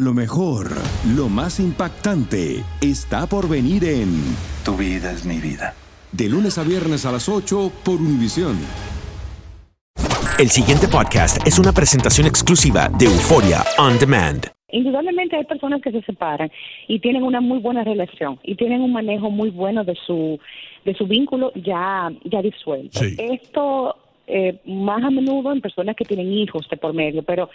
Lo mejor, lo más impactante, está por venir en Tu vida es mi vida. De lunes a viernes a las 8 por Univisión. El siguiente podcast es una presentación exclusiva de Euforia On Demand. Indudablemente hay personas que se separan y tienen una muy buena relación y tienen un manejo muy bueno de su de su vínculo ya ya disuelto. Esto eh, más a menudo en personas que tienen hijos de por medio. Pero,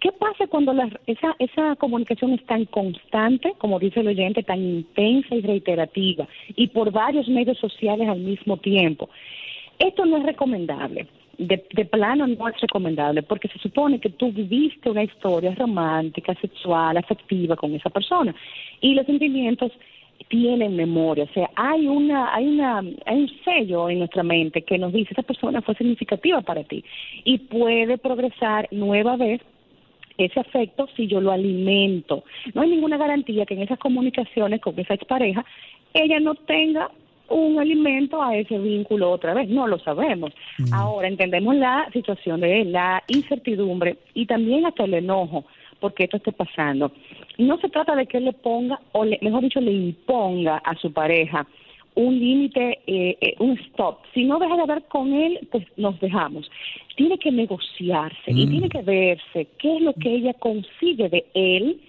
¿qué pasa cuando la, esa, esa comunicación es tan constante, como dice el oyente, tan intensa y reiterativa, y por varios medios sociales al mismo tiempo? Esto no es recomendable. De, de, plano no es recomendable porque se supone que tú viviste una historia romántica, sexual, afectiva con esa persona y los sentimientos tienen memoria, o sea, hay una, hay una, hay un sello en nuestra mente que nos dice esa persona fue significativa para ti y puede progresar nueva vez ese afecto si yo lo alimento. No hay ninguna garantía que en esas comunicaciones con esa expareja ella no tenga un alimento a ese vínculo otra vez, no lo sabemos. Ahora entendemos la situación de la incertidumbre y también hasta el enojo porque esto esté pasando. No se trata de que él le ponga, o mejor dicho, le imponga a su pareja un límite, eh, eh, un stop. Si no deja de hablar con él, pues nos dejamos. Tiene que negociarse y mm. tiene que verse qué es lo que ella consigue de él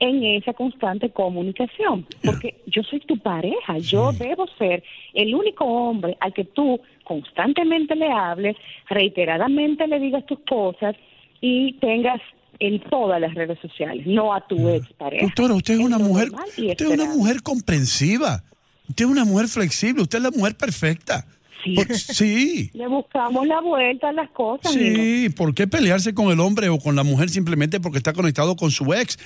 en esa constante comunicación, porque yo soy tu pareja, yo debo ser el único hombre al que tú constantemente le hables, reiteradamente le digas tus cosas y tengas en todas las redes sociales, no a tu ex pareja. Doctora, usted es una mujer, usted es una mujer comprensiva, usted es una mujer flexible, usted es la mujer perfecta. Sí. Le buscamos la vuelta a las cosas. Sí, ¿por qué pelearse con el hombre o con la mujer simplemente porque está conectado con su ex?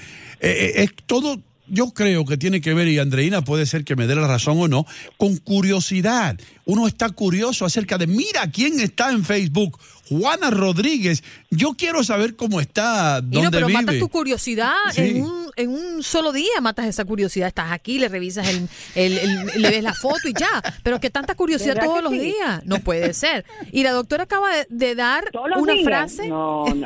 Eh, eh, es todo, yo creo que tiene que ver, y Andreina puede ser que me dé la razón o no, con curiosidad. Uno está curioso acerca de, mira quién está en Facebook, Juana Rodríguez. Yo quiero saber cómo está, dónde pero vive. matas tu curiosidad en, un, en un solo día, matas esa curiosidad. Estás aquí, le revisas el, el, le ves la foto y ya. Pero que tanta curiosidad todos los días, no puede ser. Y la doctora acaba de, dar una frase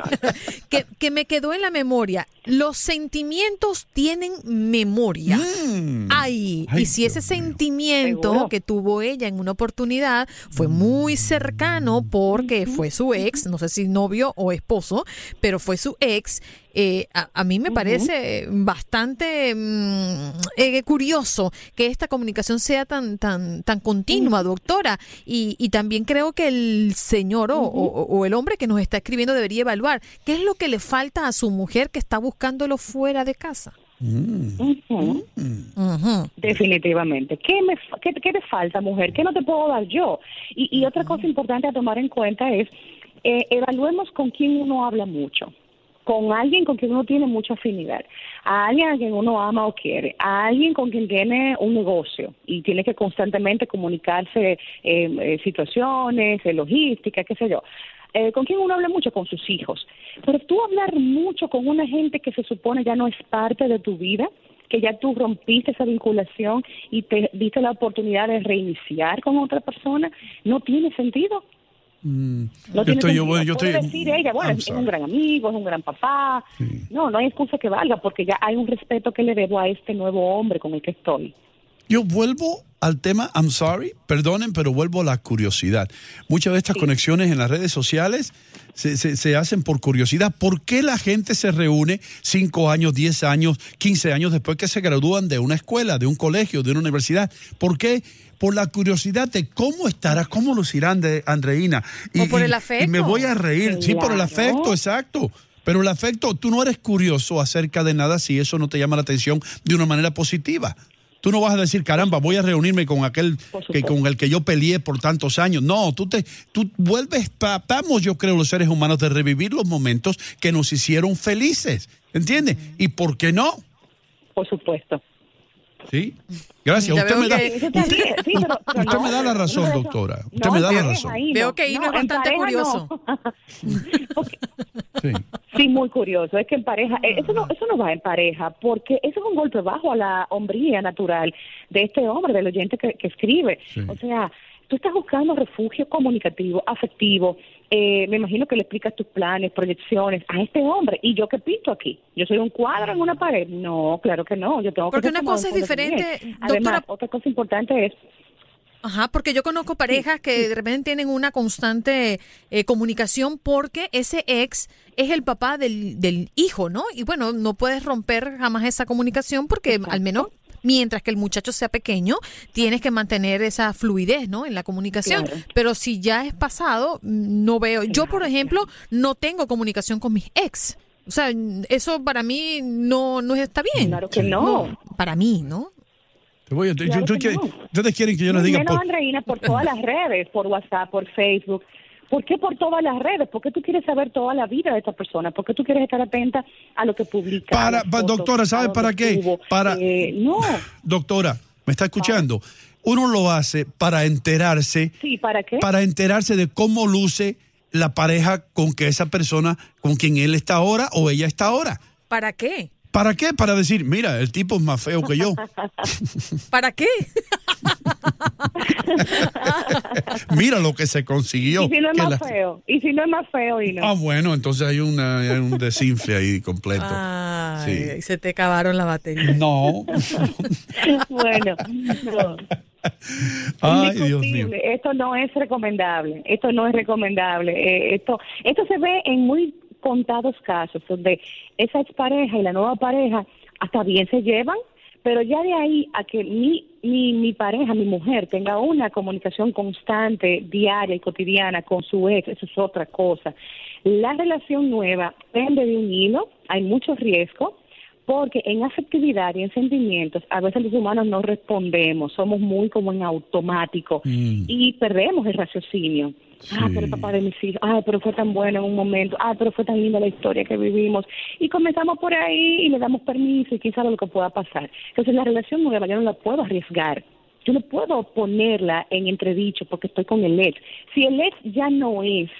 que, que me quedó en la memoria. Los sentimientos tienen memoria. Mm. Ay, y si ese sentimiento que tuvo ella en una oportunidad fue muy cercano porque fue su ex, no sé si novio o esposo, pero fue su ex. Eh, a, mí me parece bastante mm, eh, curioso que esta comunicación sea tan tan tan continua, doctora. Y, y también creo que el señor o, el hombre que nos está escribiendo debería evaluar qué es lo que le falta a su mujer que está buscándolo fuera de casa. Mm. Definitivamente. ¿Qué, me, qué, ¿Qué te falta, mujer? ¿Qué no te puedo dar yo? Y, y otra cosa importante a tomar en cuenta es eh, evaluemos con quién uno habla mucho, con alguien con quien uno tiene mucha afinidad, a alguien a quien uno ama o quiere, a alguien con quien tiene un negocio y tiene que constantemente comunicarse eh, eh, situaciones, logística, qué sé yo. ¿Con quién uno habla mucho? Con sus hijos. Pero tú hablar mucho con una gente que se supone ya no es parte de tu vida, que ya tú rompiste esa vinculación y te diste la oportunidad de reiniciar con otra persona, no tiene sentido. Mm. No yo estoy, yo, yo estoy, decir ella, bueno, es un gran amigo, es un gran papá. No, no hay excusa que valga porque ya hay un respeto que le debo a este nuevo hombre con el que estoy. Yo vuelvo al tema, I'm sorry, perdonen, pero vuelvo a la curiosidad. Muchas de estas conexiones en las redes sociales se, se, hacen por curiosidad. ¿Por qué la gente se reúne 5 años, 10 años, 15 años después que se gradúan de una escuela, de un colegio, de una universidad? ¿Por qué? Por la curiosidad de cómo estará, cómo lucirán de Andreina. Y, o por el afecto. Y me voy a reír. Sí, por el afecto, exacto. Pero el afecto, tú no eres curioso acerca de nada si eso no te llama la atención de una manera positiva. Tú no vas a decir, caramba, voy a reunirme con aquel que con el que yo peleé por tantos años. No, tú te tú vuelves, tratamos yo creo los seres humanos de revivir los momentos que nos hicieron felices, ¿entiendes? ¿Y por qué no? por supuesto. Sí, gracias. Usted, me da, que- usted, Sí, pero- pero usted no, me da la razón, no, doctora. Usted no, me da la razón. ahí Veo que Ino No, es bastante curioso. no. Porque- Sí. Sí, muy curioso. Es que en pareja, eh, eso no, eso no va en pareja, porque eso es un golpe bajo a la hombría natural de este hombre, del oyente que, que escribe. Sí. O sea, tú estás buscando refugio comunicativo, afectivo. Eh, me imagino que le explicas tus planes, proyecciones a este hombre. ¿Y yo qué pinto aquí? ¿Yo soy un cuadro en una pared? No, claro que no. Yo tengo Porque que ser una cosa es diferente. Además, doctora- otra cosa importante es Ajá, porque yo conozco parejas que de repente tienen una constante eh, comunicación porque ese ex es el papá del, del hijo, ¿no? Y bueno, no puedes romper jamás esa comunicación porque al menos mientras que el muchacho sea pequeño, tienes que mantener esa fluidez, ¿no? En la comunicación. Claro. Pero si ya es pasado, no veo. Yo, por ejemplo, no tengo comunicación con mis ex. O sea, eso para mí no, no está bien. Claro que no. Para mí, ¿no? Te voy a- Claro tú- tú que quieres- no. Ustedes quieren que yo les diga. Menos por- Andreina por todas las redes, por WhatsApp, por Facebook. ¿Por qué por todas las redes? ¿Por qué tú quieres saber toda la vida de esta persona? ¿Por qué tú quieres estar atenta a lo que publica? Para, fotos, doctora, a ¿sabe dónde para qué? estuvo? Para, Eh, no, Doctora, ¿me está escuchando? Uno lo hace para enterarse, sí, ¿para qué? para enterarse de cómo luce la pareja con que esa persona, con quien él está ahora o ella está ahora. ¿Para qué? ¿Para qué? Para decir, mira, el tipo es más feo que yo. ¿Para qué? Mira lo que se consiguió. ¿Y si no es Que más la- feo? ¿Y si no es más feo y no? Ah, bueno, entonces hay, una, hay un desinfle ahí completo. Ay, Sí. se te acabaron la batería. No. bueno, no. Ay, Dios mío. Esto no es recomendable. Esto no es recomendable. Eh, esto, esto se ve en muy contados casos donde esa expareja y la nueva pareja hasta bien se llevan, pero ya de ahí a que mi, mi, mi pareja, mi mujer, tenga una comunicación constante, diaria y cotidiana con su ex, eso es otra cosa. La relación nueva pende de un hilo, hay mucho riesgo, porque en afectividad y en sentimientos a veces los humanos no respondemos, somos muy como en automático Mm. y perdemos el raciocinio. Ah, pero el papá de mis hijos, ah, pero fue tan bueno en un momento, ah, pero fue tan linda la historia que vivimos. Y comenzamos por ahí y le damos permiso y quién sabe lo que pueda pasar. Entonces la relación nueva yo no la puedo arriesgar. Yo no puedo ponerla en entredicho porque estoy con el ex. Si el ex ya no es,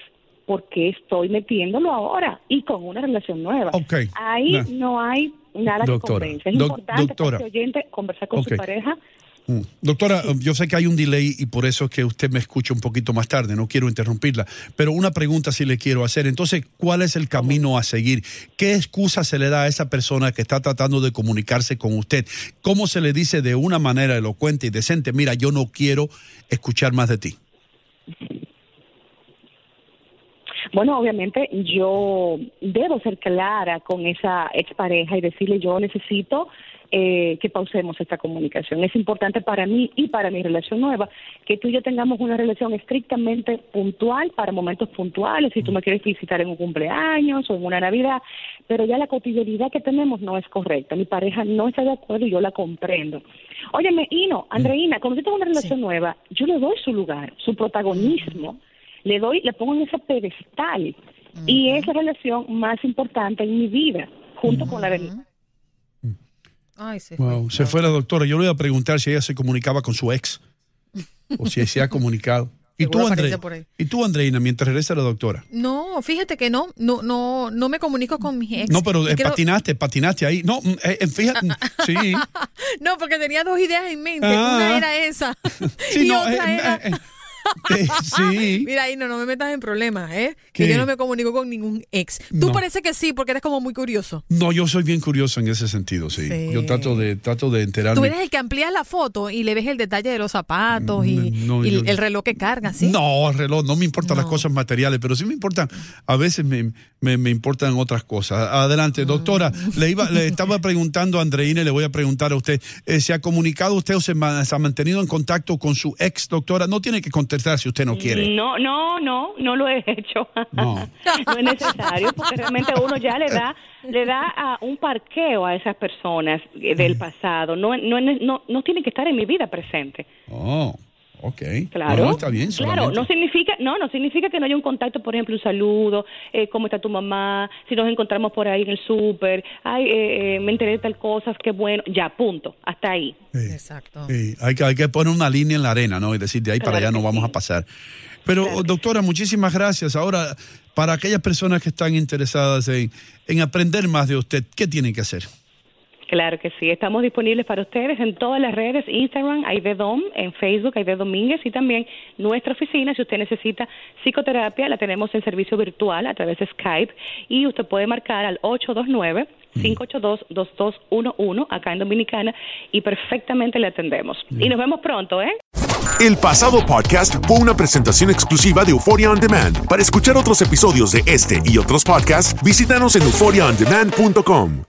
¿por qué estoy metiéndolo ahora y con una relación nueva? Ahí no hay nada Doctora, que convence. Es importante doctora. para este oyente conversar con su pareja. Mm. Doctora, yo sé que hay un delay y por eso es que usted me escucha un poquito más tarde, no quiero interrumpirla, pero una pregunta sí le quiero hacer. Entonces, ¿cuál es el camino a seguir? ¿Qué excusa se le da a esa persona que está tratando de comunicarse con usted? ¿Cómo se le dice de una manera elocuente y decente, mira, yo no quiero escuchar más de ti? Bueno, obviamente yo debo ser clara con esa expareja y decirle yo necesito eh, que pausemos esta comunicación. Es importante para mí y para mi relación nueva que tú y yo tengamos una relación estrictamente puntual para momentos puntuales, si tú me quieres visitar en un cumpleaños o en una Navidad, pero ya la cotidianidad que tenemos no es correcta. Mi pareja no está de acuerdo y yo la comprendo. Óyeme, Ino, Andreina, cuando yo tengo una relación nueva, yo le doy su lugar, su protagonismo le doy, le pongo en ese pedestal y es la relación más importante en mi vida, junto con la de mi. Ay, se Wow, se fue la doctora. Yo le iba a preguntar si ella se comunicaba con su ex o si se ha comunicado. ¿Y tú, ahí. ¿Y tú, Andreina, mientras regresa la doctora? No, fíjate que no, no, no, no me comunico con mis ex. No, pero eh, creo- patinaste, patinaste ahí. No, mm, eh, eh, fíjate, sí. No, porque tenía dos ideas en mente. Ah. Una era esa. Sí, y no, otra eh, era. sí. Mira, ahí no, no me metas en problemas, ¿eh? Que yo no me comunico con ningún ex. Tú No. parece que sí, porque eres como muy curioso. No, yo soy bien curioso en ese sentido, sí. Sí. Yo trato de, trato de Tú enterarme. eres el que amplías la foto y le ves el detalle de los zapatos y, Mm, No, y yo- el reloj que carga, ¿sí? No, reloj, no me importan las cosas materiales, pero sí me importan, a veces me, me, me importan otras cosas. Adelante, doctora, Mm. le iba, le estaba preguntando a Andreina y le voy a preguntar a usted, eh, ¿se ha comunicado usted o se, se ha mantenido en contacto con su ex doctora? No tiene que contestar si usted no quiere. No, no, no, no lo he hecho. No. No es necesario porque realmente uno ya le da le da a un parqueo a esas personas eh, del pasado. No, no, no, no tienen que estar en mi vida presente. Oh, Ok. Claro. No, está bien. Claro, no significa, no, no significa que no haya un contacto, por ejemplo, un saludo, eh, cómo está tu mamá, si nos encontramos por ahí en el súper, ay, eh, eh, me enteré de tal cosas, qué bueno, ya, punto, hasta ahí. Sí. Exacto. Sí, hay, que, hay que poner una línea en la arena, ¿no? Y decir, de ahí para allá no vamos sí. a pasar. Pero, Claro doctora, muchísimas gracias. Ahora, para aquellas personas que están interesadas en, en aprender más de usted, ¿qué tienen que hacer? Claro que sí, estamos disponibles para ustedes en todas las redes, Instagram, Aide Dom, en Facebook, Aide Domínguez y también nuestra oficina, si usted necesita psicoterapia, la tenemos en servicio virtual a través de Skype y usted puede marcar al 829-582-2211 acá en Dominicana y perfectamente le atendemos. Y nos vemos pronto, ¿eh? El pasado podcast fue una presentación exclusiva de Euphoria On Demand. Para escuchar otros episodios de este y otros podcasts, visítanos en euphoriaondemand.com.